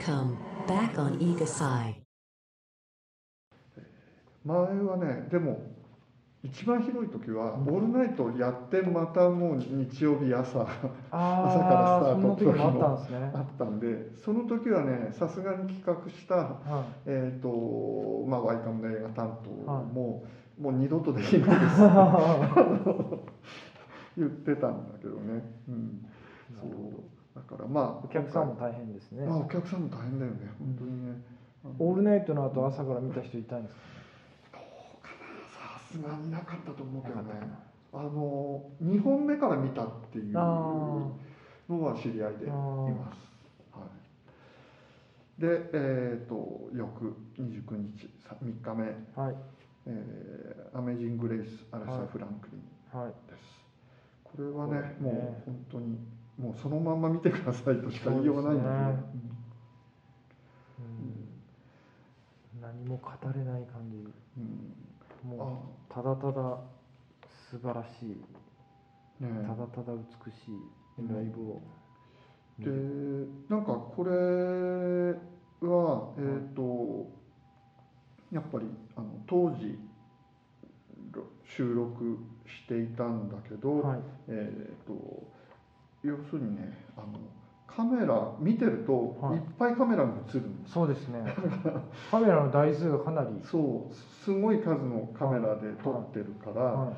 Welcome back on Eagle 前はねでも一番広い時は、オールナイトやってまたもう日曜日朝あ朝からスタートその時もあったんですね。あったんでその時はねさすがに企画した、はえーとまあ、ワイカムの映画担当はい。も、もう二度とできないです。言ってたんだけどね、うん、そう。だから。まあお客さんも大変ですね。まあ、お客さんも大変だよね。本当にね、あの。オールナイトの後朝から見た人いたんですか？さすがになかったと思うけどね。あの2本目から見たっていうあのは知り合いでいます、はい、でえっ、と翌29日さ3日目、はい。えーアメージング・レイス・アレサ・フランクリンはい。です、これはねね。もう本当にもうそのまんま見てくださいとしか言いようがないんだけど、そうん。何も語れない感じ。うん。うんもうただただ素晴らしい。あねただただ美しい。ライブを。見でるなんかこれはえっ、とやっぱりあの当時ろ収録していたんだけど、はい。えっ、と要するにねあのカメラ見てると、はい。い、っぱいカメラが映るんです。そうですね。カメラの台数がかなり。そうすごい数のカメラで撮ってるから、は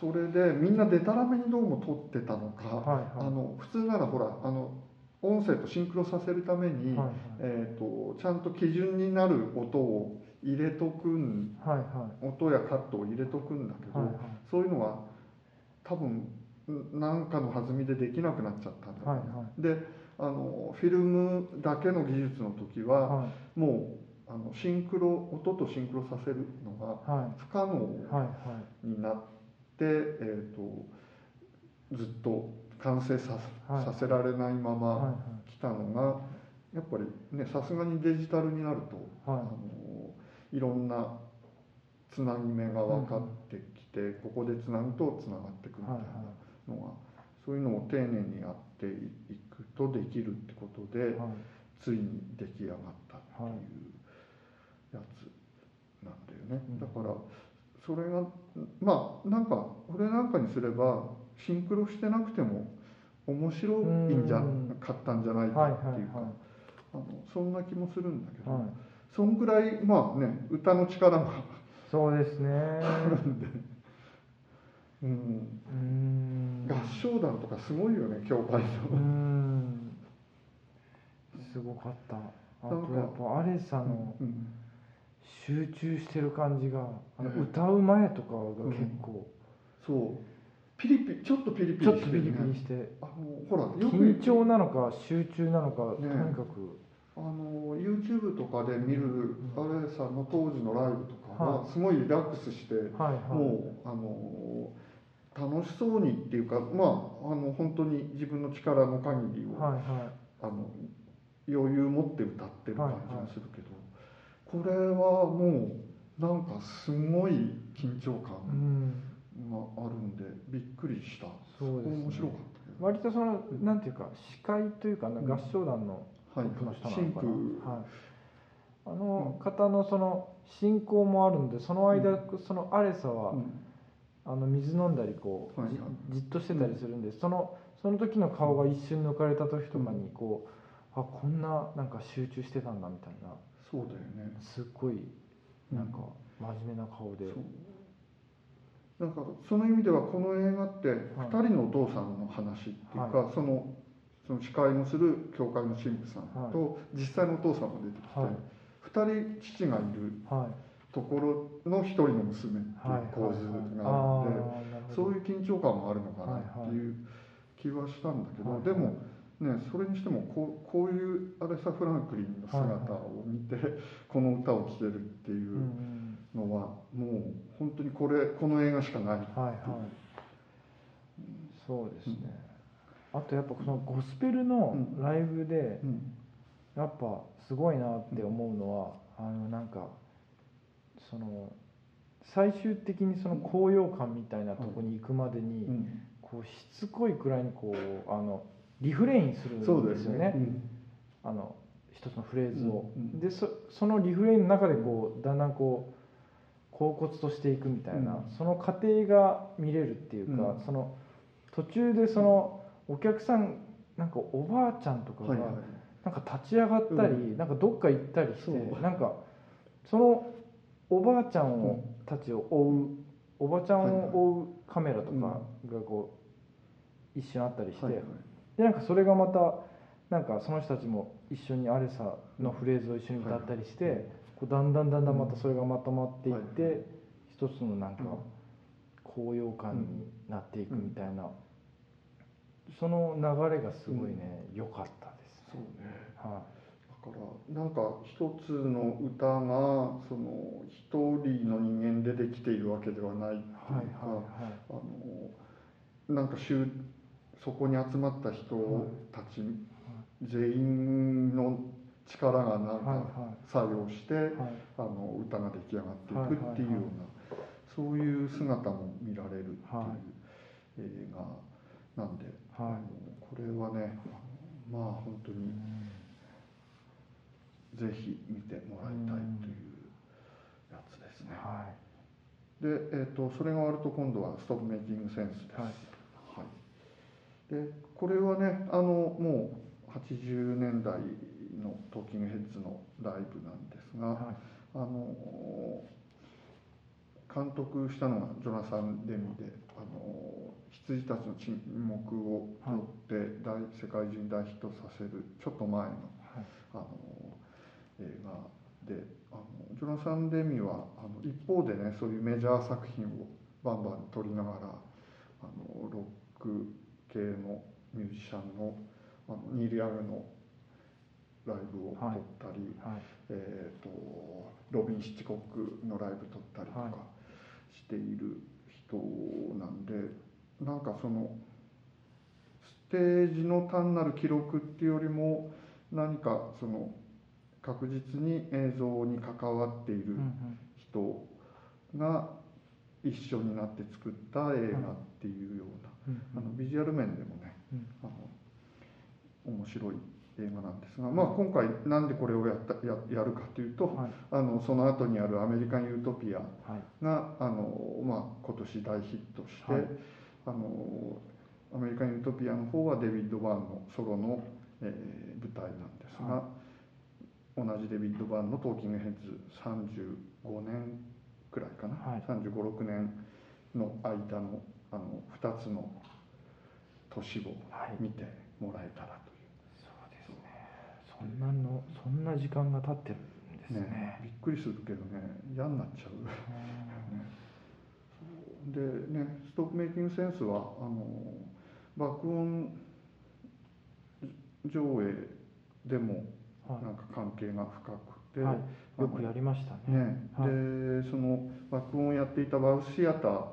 それでみんなでたらめにどうも撮ってたのか、いはい。あの普通ならほらあの音声とシンクロさせるために、はい。えー、とちゃんと基準になる音を入れとくんはいはい。音やカットを入れとくんだけど、はいはい。そういうのは多分何かの弾みでできなくなっちゃったんだはいはであのフィルムだけの技術の時は、はい。もうあのシンクロ音とシンクロさせるのがはい。不可能はいはい。になって、えー、とずっと完成さ,、はい。させられないまはいまは来たのがやっぱりねさすがにデジタルになると、いはい。あのいろんなつなぎ目が分かってきて、ここでつなぐとつながっていくみたいはいなのが、そういうのを丁寧にやっていくとできるってことで、はい。ついに出来上がったっていうやつなんだよね、うん。だからそれがまあなんかこれなんかにすればシンクロしてなくても面白いんじゃうん。かったんじゃないかはいっていうか、はい。あのそんな気もするんだけど、はい。そんぐらいまあね歌の力がそうですね。あるんで、うん、合唱団とかすごいよね教会の。ん。すごかった。あとやっぱアレサのうん集中してる感じが歌う前とかが結構そう。ピリピリちょっとピリピちょリしてるね。っとピリピリしてあのほら緊張なのか集中なのかとねにかく。あの YouTube とかで見るん。アレさんの当時のライブとかははすごいリラックスして、はいはい。もうあの楽しそうにっていうかまああの本当に自分の力の限りを、はいはい。あの余裕持って歌ってる感じがするけど、これはもうなんかすごい緊張う感ん。があるんでびっくりした。そうですね。面白かったけど。割とそのなんていうか司会というかなうん。合唱団のはい。トップの人なのかな、ク。はい、あの方のその進行もあるんでその間、そのアレサは、うんあの水飲んだりこう、はい。はいじじっとしてたりするんで、そのその時の顔が一瞬抜かれた時とかにこう、あこんななんか集中してたんだみたいな。そうだよね。すっごいなんか真面目な顔で、そう。なんかその意味ではこの映画って2人のお父さんの話っていうか、そのその司会のする教会の神父さんと実際のお父さんも出てきて、はい。2人父がいる。はいところの1人の娘っていう構図があるので、そうういう緊張感もあるのかなっていう気はしたんだけど、でもねそれにしてもこうこういうアレサ・フランクリンの姿を見て、この歌を聴けるっていんうんうのはもう本当にこれこの映画しかない。はいはい。そうですね、あとやっぱそのゴスペルのライブでうん。やっぱすごいなって思うのは、あのなんかその最終的にその高揚感みたいなとこに行くまでに、うん。こうしつこいくらいにこうあのリフレインするんですすね。うん。あの一つのフレーズを、でそそのリフレインの中でこうだんだんこう恍惚としていくみたいな、うん。その過程が見れるっていうか、うん。その途中でそのお客さんなんかおばあちゃんとかがなんか立ち上がったり、うなんかどっか行ったりしてなんかそのおばあちゃんを、たちを追うおばちゃんを追うカメラとかがこう一瞬あったりして、でなんかそれがまたなんかその人たちも一緒にアレサのフレーズを一緒に歌ったりして、はい。こうだんだんだんだんまたそれがまとまっていって、一つのなんかうん。高揚感になっていくみたいな、その流れがすごいね良、かったです。そうね。ねはだからなんか一つの歌がその一人の人間でできているわけではないっていうい、か、はいはいあのなんか集そこに集まった人たち全員の力がなんはいかは作用して、はいはい。あの歌が出来上がっていくっていうような、そういう姿も見られるっていうはい。映画なんで、はい。これはねまあ本当にぜひ見てもらいたいというやつですね。はで、えー、とそれが終わると今度はストップメイキングセンスです。はい。はい。でこれはねあのもう80年代のトーキングヘッズのライブなんですが、いはい。あの監督したのがジョナサン・デミで「あの羊たちの沈黙」を取って大、世界中に大ヒットさせるちょっと前のはい。あの映画であのジョナサン・デミはあの一方でねそういうメジャー作品をバンバン撮りながらあのロック系のミュージシャンのあのニール・ヤングのライブを撮ったり、はい。えー、とロビン・シチコックのライブ撮ったりとかはい。している人なんで、なんかそのステージの単なる記録っていうよりも何かその確実に映像に関わっている人が一緒になって作った映画っていうような、うんあのビジュアル面でもねうん。あの面白い映画なんですが、まあ、今回なんでこれをやったややるかというと、はい。あのその後にある「アメリカン・ユートピアはい。が」あの、まあ、今年大ヒットして、はい。あのアメリカン・ユートピアの方はデビッド・バーンのソロの、えー舞台なんですが、は同じデビッド・バーンのトーキングヘッズ35年くらいかな、はい。3 5 6年の間のあの2つの年をはい。見てもらえたらとそうですね。そんなのそんな時間が経ってるんですいうね。ね。びっくりするけどね嫌になっちゃう。でねストップメイキングセンスはあの爆音上映でもはなんか関係が深くて、い、はい、よくやりましたね。ね。はい。でその爆音をやっていたバウスシアター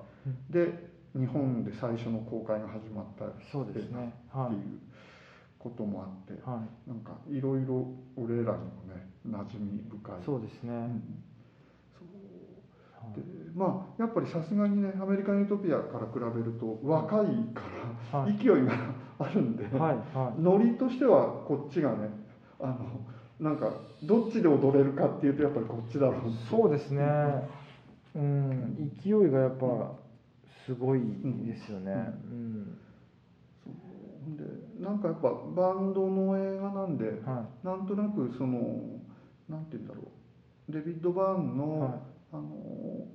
で日本で最初の公開が始まったっそうですね。てはい。いうこともあって、はい。なんかいろいろ俺らにもね馴染み深い。そうですね、うん。はい。でまあやっぱりさすがにねアメリカン・ユートピアから比べると若いから、はい。勢いがあるんで、はい。はノリとしてはこっちがねあのなんかどっちで踊れるかっていうとやっぱりこっちだろう。いそうですね。うん。勢いがやっぱすごいですよね。うん、そう。でなんかやっぱバンドの映画なんではなんとなくそのなんて言うんだろう。デビッド・バーンいの、はあの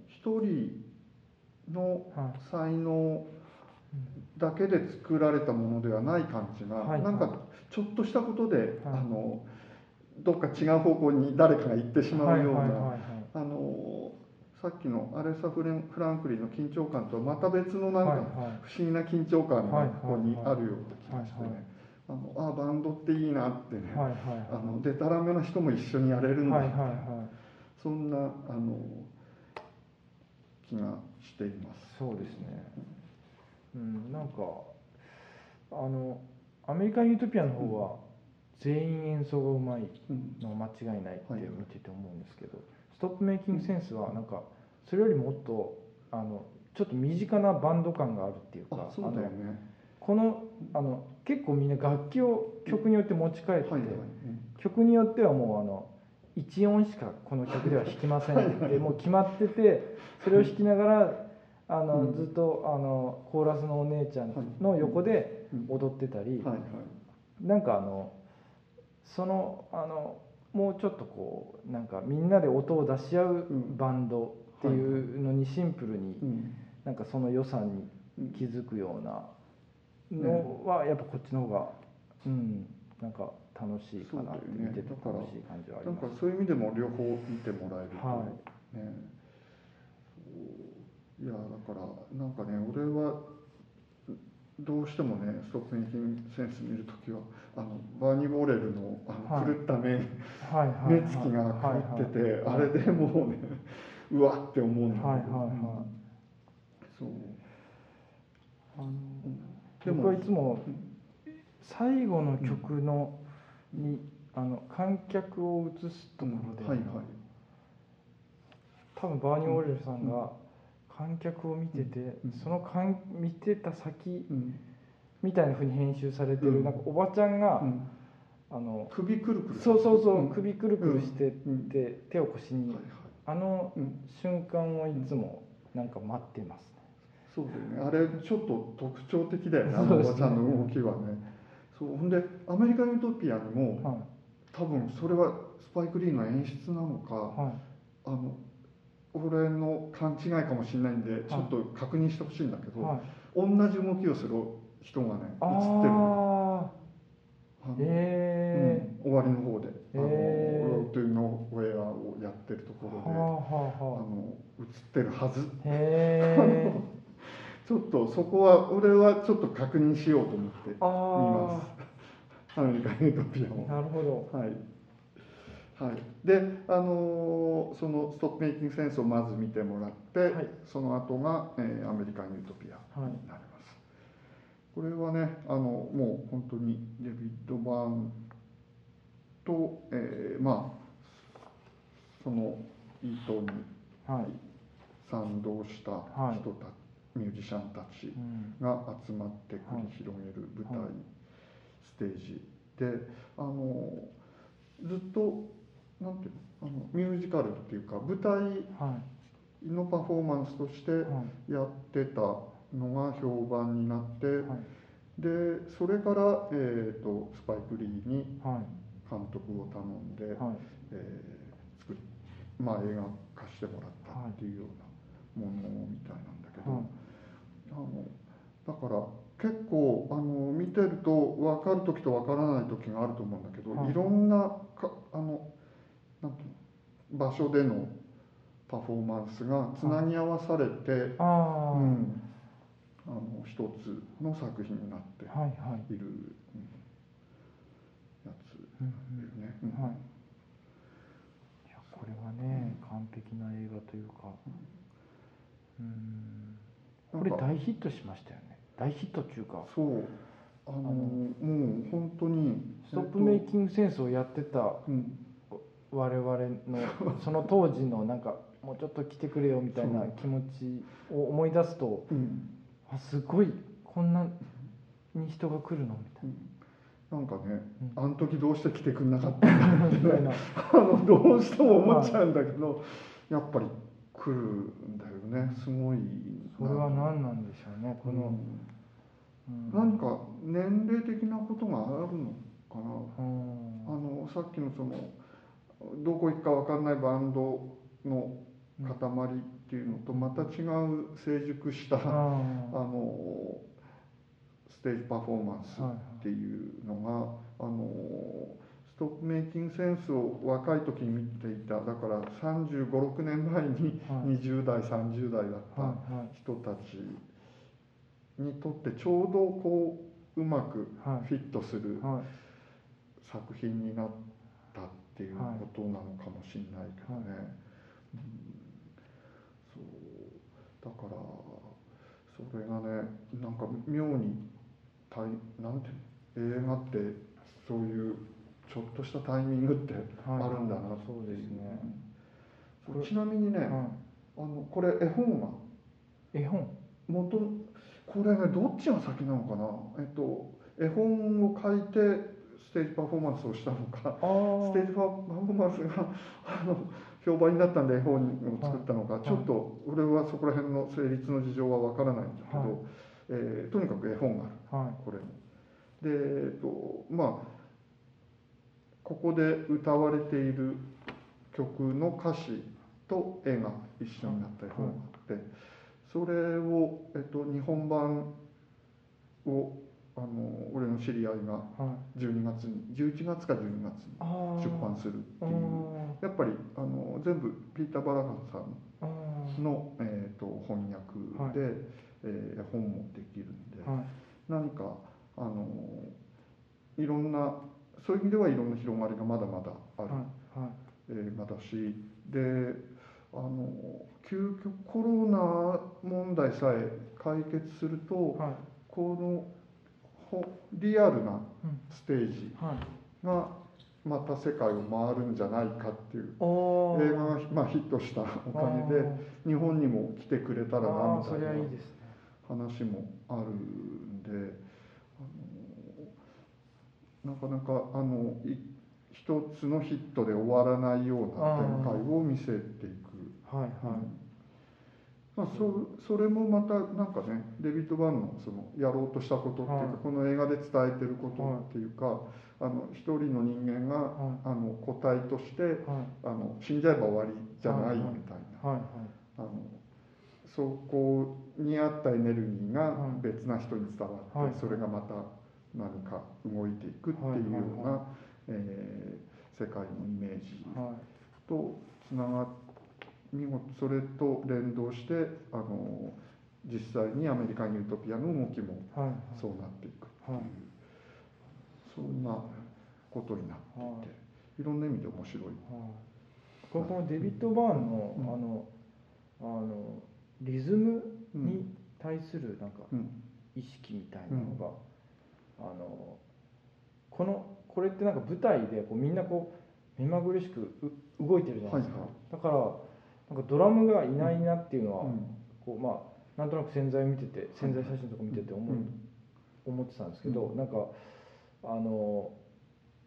一人の才能だけで作られたものではない感じが、はい。なんかちょっとしたことで、はい。あのどっか違う方向に誰かが行ってしまうような、あのさっきのアレサフレン・フランクリンの緊張感とはまた別のなんか不思議な緊張感がはいここにあるような気がしてね。あのあバンドっていいなってね、はいはいあのデタラメな人も一緒にやれるんだ、はいはいはい。そんなあの気がしています。そうですね。うんなんかあのアメリカン・ユートピアの方は全員演奏がうまいうん。のは間違いないってはい見てて思うんですけど、ストップメイキングセンスはなんかそれよりもっとあのちょっと身近なバンド感があるっていうかあそうだよね。このあの結構みんな楽器を曲によって持ち帰って。曲によってはもうあの1音しかこの曲では弾きませんってもう決まっててそれを弾きながらあの、うん。ずっとあのコーラスのお姉ちゃんの横でうん踊ってたり、はいはい。なんかあのそのあのもうちょっとこうなんかみんなで音を出し合ううん。バンドっていうのにシンプルにうん。なんかその良さにうん。気づくようなのはやっぱこっちの方がうんなんか楽しいかなね。見てて楽しい感じはありなんかます。そういう意味でも両方見てもらえると、はね。そういやだからなんかね俺はどうしてもねストップメイキングセンス見るときはあのバーニー・ボレルのあのはい。狂った目,、はいはい目つきが狂ってて、はいはい。あれでもうね うわって思うんだけど、はいはいはい。そう。あのでも僕はいつもうん。最後の曲のにあの観客を映すところで、はいはい。多分バーニー・ウォレルさんが観客を見てて、うんその観見てた先うん。みたいな風に編集されてる、うん。なんかおばちゃんが、うん。あの首くるくる。そうそうそう、ん。首くるくるしてって、うん。手を腰に、はいはい。あのうん瞬間をいつもなんか待ってますね。そうだよね。あれちょっと特徴的だよねあのおばちゃんの動きはね。そうほんでアメリカン・ユートピアにもは多分それはスパイク・リーの演出なのかいはい。あの俺の勘違いかもしれないんでちょっと確認してほしいんだけど、はい。同じ動きをする人がね映ってるあああ、のえうん。終わりの方であの、へー。ロートゥーのウェアをやってるところで、ーはあはあ。あはの映ってるはず。え。ちょっとそこは俺はちょっと確認しようと思って見あますアメリカン・ユー。トピアあ、をなるほど。はい、はい、であのーそのストップメイキングセンスをまず見てもらって、はい。その後が、えーアメリカン・ユートピアはい。になります、これはねあのもう本当にデビッド・バーンと、えーまあその意図にはい。賛同したはい。人た、ミュージシャンたちうん。が集まって繰り広げる舞台、はい。ステージであのずっとなんていうのあのミュージカルっていうか舞台はのパフォーマンスとして。やってたのが評判になって、はい。でそれから、えー、とスパイク・リーにはい。監督を頼んで、はい。えー作りまあ、映画化してもらったっていうようなものみたいなんだけど、はいあのだから結構あの見てると分かる時と分からない時があると思うんだけど、はいい、ろんなかあの場所でのパフォーマンスがつなぎ合わされて、うんあの一つの作品になってはいはい。いる、うんやつうんだよね。これはね、完璧な映画というか。うん。これ大ヒットしましたよね。大ヒットっていうか。そうあのもう本当にストップメインキングセンスをやってたグ、うん我々のその当時のなんかもうちょっと来てくれよみたいな気持ちを思い出すとうん。あすごいこんなに人が来るのみたいな。ん。かね、うあの時どうして来てくんなかったみたいなあのどうしても思っちゃうんだけど、やっぱり来るんだよね。すごいそれは何なんでしょうねこの、うん。何か年齢的なことがあるのかな。うん。あのさっきのそのどこ行くか分かんないバンドの塊っていうのとまた違う成熟した、ああのステージパフォーマンスはいっていうのが、あのストップメイキングセンスを若い時に見ていただから3 5 6年前にはい。20代30代だったはいはい。人たちにとってちょうどこううまくはい。フィットするはい。作品になったっていうことなのかもしれないけどね、はい。うん。そう。だからそれがねなんか妙にタイなんていうの映画ってそういうちょっとしたタイミングってあはい。るんだなっていそうですね。ちなみにね、はあのこれ絵本がい絵本？元これねどっちが先なのかな？えっと絵本を書いてステージパフォーマンスをしたのかステージパフォーマンスがあの評判になったんで絵本を作ったのか、はい。ちょっと俺はそこら辺の成立の事情はわからないんだけど、はい。えーとにかく絵本があるはい。これに。でえっとまあここで歌われている曲の歌詞と絵が一緒になった絵本があって、それを、えっと、日本版をあの俺の知り合いがはい。12月に11月か12月に出版するってあいう。ー。やっぱりあの全部ピーター・バラガンさんの、えー、と翻訳で、えー本もできるんで、はい。何かあのいろんなそういう意味ではいろんな広がりがまだまだある。はい。はい。映画だし。であの究極コロナ問題さえ解決するとはい。このほリアルなうん。ステージはい。がまた世界を回るんじゃないかっていう映画が、まあ、ヒットしたおかげで日本にも来てくれたらなみたいな話もあるんでなかなかあのい一つのヒットで終わらないような展開を見せていく。はいはいまあ、そそれもまたなんかねデビッド・バンのそのやろうとしたことっていうか、はい。この映画で伝えてることっていうか、あの一人の人間が、はい。あの個体としてはい。あの死んじゃえば終わりじゃないみはいはいたいな、はい。あのそこにあったエネルギーがはい。別な人に伝わって、はい。それがまた何か動いていくっていうような、はい。はいえー世界のイメージはい。とつながっ見事それと連動してあの実際にアメリカン・ユートピアの動きもはいそうなっていくっていう、はい。そんなことになっていて、い、ろんな意味で面白い。はい。このデビッド・バーンのうん。あのあのリズムに対するなんかうん。意識みたいなのが、あのこのこれってなんか舞台でこうみんなこう目まぐるしくう動いてるじゃないですか、はい。だからなんかドラムがいないなっていうのは、うん。こうまあなんとなく潜在見てて潜在写真とか見てて思,、思ってたんですけど、うなんかあの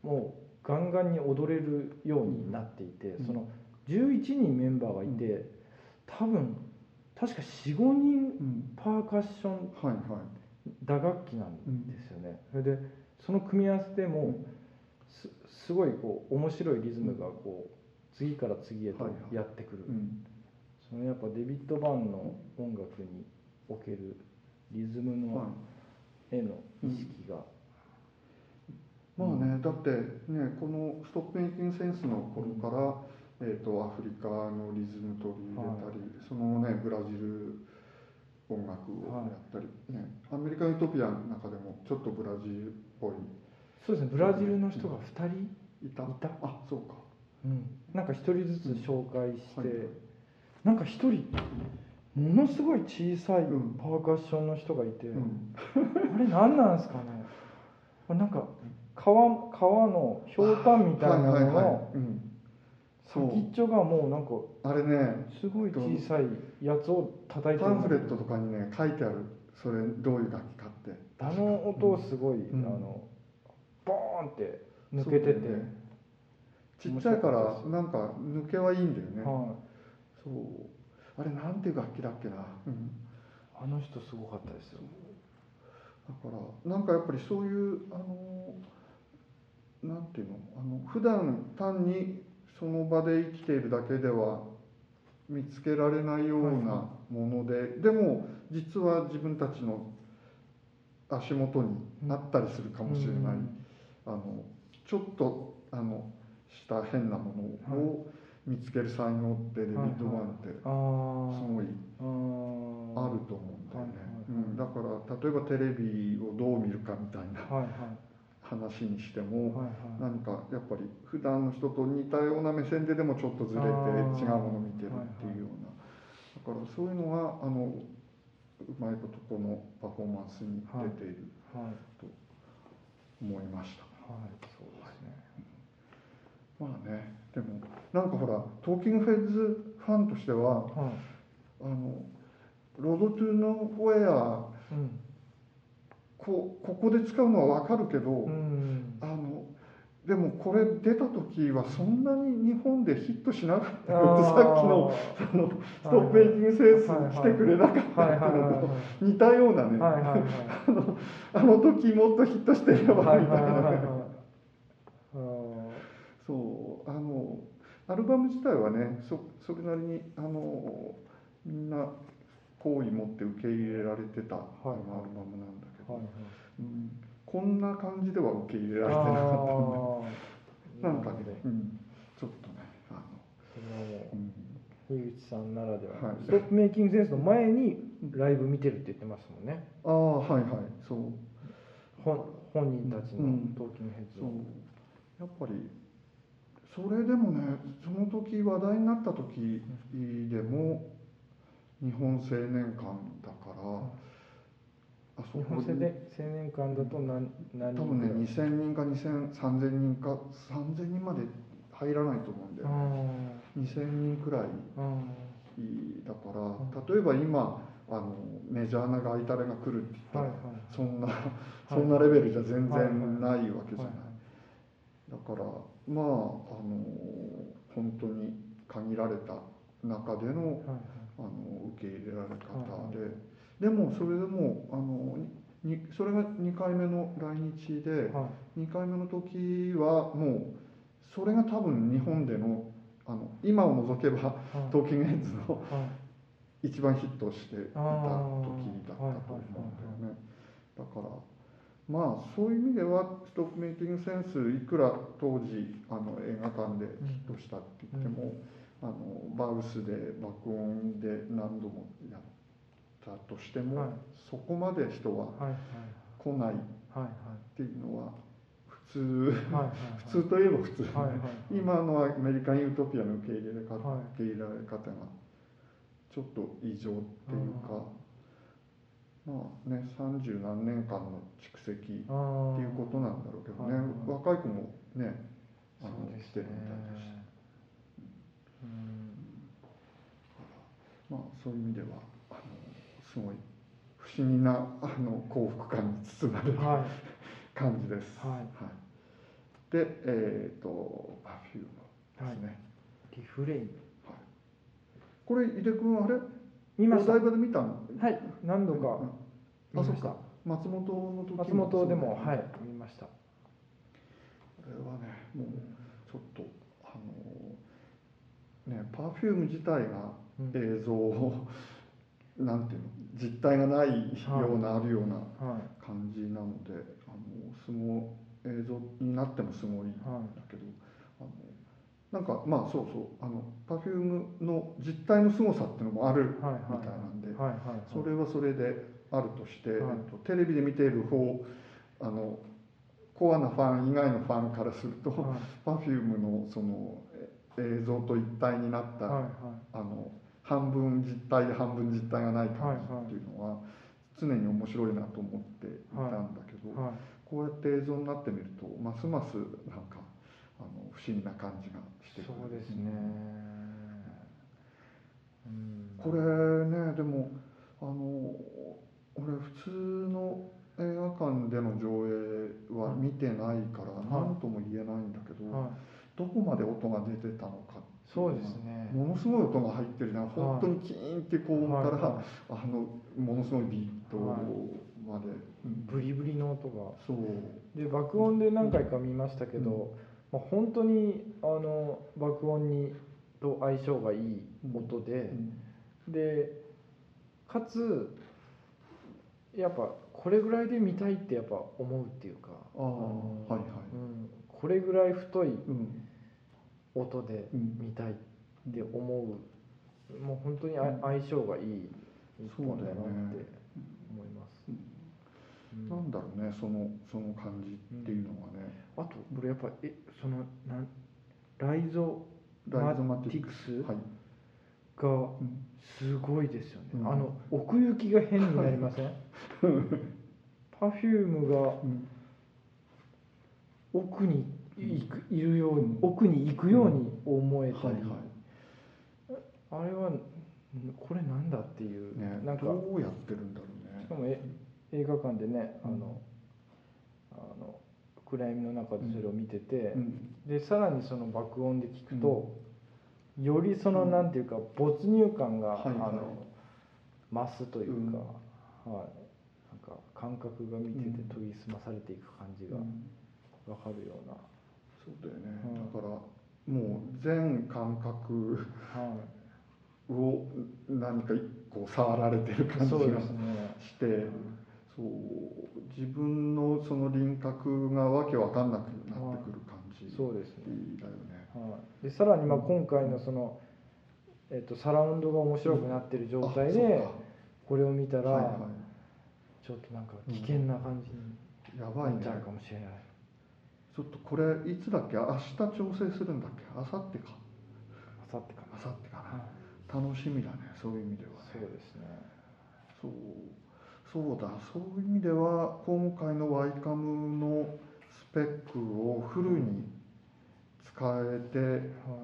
もうガンガンに踊れるようになっていて、うん。その11人メンバーがいて、多分確か45人うん。パーカッションはいはい。打楽器なんですよね、それでその組み合わせでもすすごいこう面白いリズムがこう次から次へとはいはい。やってくる、うん。そのやっぱデビッド・バーンの音楽におけるリズムはい。のへの意識が、まあね、だってねこの「ストップ・メイキング・センス」の頃から、えー、とアフリカのリズム取り入れたり、そのねブラジル音楽をやったり、ね、アメリカン・ユートピアの中でもちょっとブラジルっぽい。そうですね。ブラジルの人が2人、いた？いたあそうかうん、なんか1人ずつ紹介して、はい。なんか1人ものすごい小さいうん。パーカッションの人がいて、うん。あれ何なんですかね？なんか川川のひょうたんみたいなのの先っちょがもうなんかあれねすごい小さいやつを叩いてパるンフレットとかにね書いてある。それどういう楽器かって。あの音をすごい、うん。あのボーンって抜けてて、ちっちゃいからなんか抜けはいいんだよね、はい、そう。あれなんていう楽器だっけな、うん、あの人すごかったですよ。だからなんかやっぱりそういうあのなんていうの？あの普段単にその場で生きているだけでは見つけられないようなもので、でも実は自分たちの足元にあったりするかもしれない、うん。あのちょっとあのした変なものを見つける才能ってデビッド・ワンってすごいあると思うんだよね、はいはいはい。うん、だから例えばテレビをどう見るかみたいなはいはい。話にしても、はいはい。何かやっぱり普段の人と似たような目線ででもちょっとずれて違うものを見てるっていうような、だからそういうのがあのうまいことこのパフォーマンスに出ているはい。と思いました、はいそうですねまあねでもなんかほらトーキングフェッズファンとしてははい。あのロードトゥーノウェアうん。こうここで使うのは分かるけど、うん。あのでもこれ出た時はそんなに日本でヒットしなかったよってさっきのあのストップメイキングセンス来てくれなかったっていうのとは似たようなね、あのあの時もっとヒットしてればみたはいいなね、はいはいはいあそうあのアルバム自体はねそそれなりにあのみんな好意持って受け入れられてた、いあのアルバムなんだけど、ーはいはい。うん、こんな感じでは受け入れられてなかったんでなんかねうん、ちょっとねあの、それはもうん、う樋口さんならでは、はい。ストップメイキングセンスの前にライブ見てるって言ってますもんね。ああはいはい。そう。本本人たちのうん。トーキングヘッやっぱりそれでもねその時話題になった時でも日本青年館だからあそこ日本青年青年館だと何何多分ねぐらい2000人か2000 3000人か3000人まで入らないと思うんだよね。2000人くらいだから例えば今あのメジャーなガイタレが来るって言ったら、ーはいはい。そんな、い。そんなレベルじゃ全はいはい。然ないわけじゃない、はいだからまああの本当に限られた中でのはいはい。あの受け入れられ方はいで、でもそれでもあのにそれが2回目の来日ではい。2回目の時はもうそれが多分日本でのあの今を除けばはい。トーキングヘッズのはい。一番ヒットしていた時だったと思うんだよね。だからまあそういう意味ではストップメイキングセンスいくら当時あの映画館でヒットしたって言っても、あのバウスで爆音で何度もやったとしても、はい。そこまで人は来ないっはいていうのは普通はい 普通といえば普通、はいはい今のアメリカン・ユートピアの受け入れ方、はい。受け入れられ方がちょっと異常っていうか、まあね三十何年間の蓄積っていうことなんだろうけどね、はいはい。若い子もねあのそうです来てるみたいだし、うん。まあそういう意味ではあのすごい不思議なあの幸福感に包まれるは 感じです。はい。で、えっ、とパフュームですね。い。リフレイン。これ井出君あれ？見ましたお台場で見たの？はい。何度か。うん。見ました。あそっか松本の時も松本でもはい見ました。これはねもうちょっとあのねパフューム自体がうん。映像を、なんていうの？実体がないような、あるようなはい。感じなのであのすご映像になってもすごいんだけど、あのなんかまあそうそうあのパフュームの実体の凄さっていうのもあるはいはい。みたいなんで、はいはいそれはそれであるとして、はい。えっと、テレビで見ている方あのコアなファン以外のファンからすると、はい。Perfume のそのえ映像と一体になった、はいはい。あの半分実体で半分実体がない感じはいはいっていうのは常に面白いなと思っていたんだけど、はい。こうやって映像になってみるとますますなんか不思議な感じがしてくる。そうですね。うん。これねでもあの俺普通の映画館での上映は見てないからはい。何とも言えないんだけど、はい。どこまで音が出てたのかそうですね。ものすごい音が入ってるじゃん本当にキーンって高音から、はいはい。あのものすごいビートまで、うん。ブリブリの音が。そう。で爆音で何回か見ましたけど、まあ、本当にあの爆音にと相性がいい音でう、ん。でかつやっぱこれぐらいで見たいってやっぱ思うっていうかあはいはい。うん、これぐらい太いうん。音でうん。見たいって思うもう本当に相性がいい一本だなって思います、うんうんなんだろうねそのその感じっていうのがね、あと俺やっぱえそのなんライゾマティックス？はい、がうんすごいですよね、うん。あの奥行きが変になりません？パフュームがうん。奥にいくいるように、うん。奥に行くように思えたり、はいはい。あれはんこれなんだっていう、ねなんかどうやってるんだろうね。しかもえ映画館でねあうん。の、あの暗闇の中でそれを見てて、うん。でさらにその爆音で聞くと、よりそのうん。なんていうか没入感が、はいはい。あの増すというか、はい。なんか感覚が見ててうん。研ぎ澄まされていく感じがうん。わかるような、そうだよね、うん。だからもう全感覚はを何か一個触られてる感い、じがしてそう自分のその輪郭がわけわかんなくなってくる感じそうですね、だよね。はい、でさらにまあ今回のその、えっとサラウンドが面白くなってる状態であこれを見たら、はいはちょっとなんか危険な感じにい、やばいねなっちゃうかもしれない、ちょっとこれいつだっけ？明日調整するんだっけ？明後日か。あさってかな、明後日かはいな。楽しみだねそういう意味ではそうねですね。そうそうだそういう意味では今回のワイカムのスペックをフルに使えて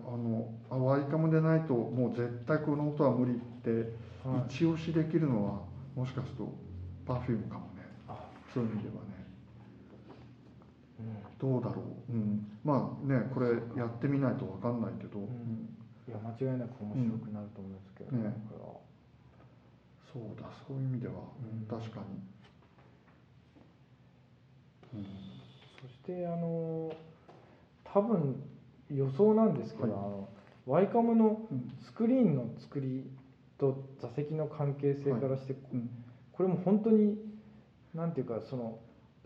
あのあワイカムでないともう絶対この音は無理って一押しできるのはもしかすると Perfume かもね。あ。そういう意味ではね。うん。どうだろう、うん、まあねこれやってみないと分かんないけど、んうん。いや間違いなく面白くなると思うんですけど、うんね。これはそうだそういう意味では、うん。うん確かに、うん。そしてあの多分予想なんですけど、はい。あのワイカムのうん。スクリーンの作りと座席の関係性からして、うん。これも本当になんていうかその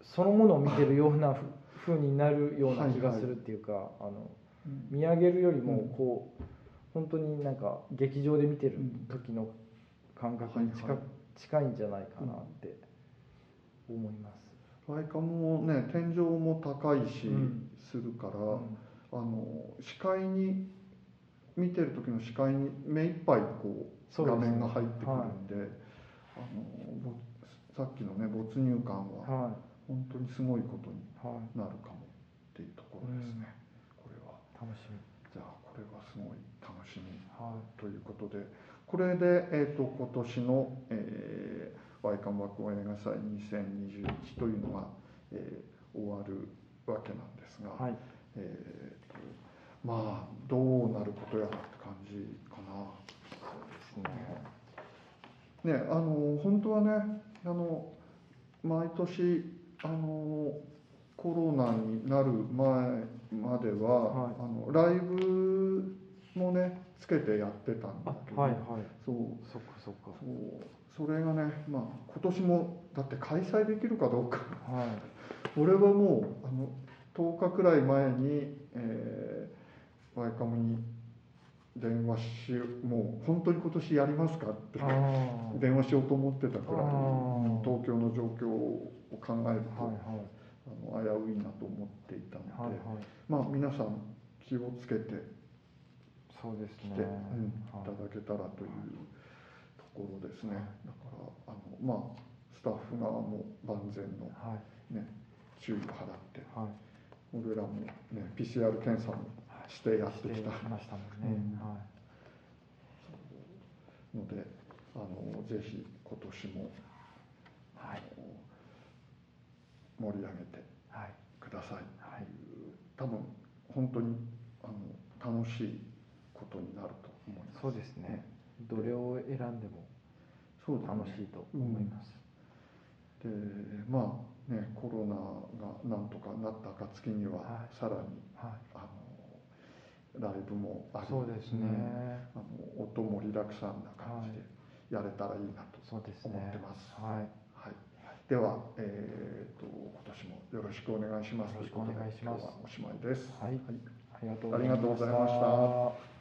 そのものを見てるようなふ風になるような気がするっていうか、あの見上げるよりもうん。こう、本当になんか劇場で見てる時の感覚に近,、はいはい。近いんじゃないかなって思います。ワイカムもね天井も高いし、うんするから、うん。あの視界に見てる時の視界に目いっぱいこう画面が入ってくるんであのぼさっきのね没入感はは本当にすごいことにい、はい、なるかもっていうところですね、これは。楽しみ。じゃあこれはすごい楽しみはい、ということでこれで、えー、と今年の、えー、ワイカムワクワ映画祭2021というのが、えー終わるわけなんですが、はい、えーとまあどうなることやらって感じかな。そうですね。ねあの本当はねあの毎年あのコロナになる前までは、はいあのライブもねつけてやってたんあだけ、ど、はい、はい、そう。そっか、そっか。そう。それがねまあ今年もだって開催できるかどうか。はい、俺はもうあの10日くらい前に、えー、ワイカムに電話しもう本当に今年やりますかって。電話しようと思ってたくらい東京の状況を考えると、はい、はい、あの危ういなと思っていたので、はい、はい。まあ皆さん気をつけてそうですね。来て、うんいはいただけたらというところですね、だからあのまあスタッフ側も万全の、はい、ね、注意を払ってはい。俺らも、ね、PCR 検査もしてやってきたしてましたもんね。うんはい。のであのぜひ今年も、はい盛り上げてはい。くださいはい多分本当にあの楽しいことになると思いますそうですね。どれを選んでも楽しいと思います。でまあねコロナがなんとかなった暁には、はいさらにはい。あのライブもありそうですね。うんあの音もリラクサンな感じでやれたらいいなと。思ってますはい。はい、では、えー、と今年もよろしくお願いします。よろしくお願いしますおしまいです。はいはいありがとうございましたた。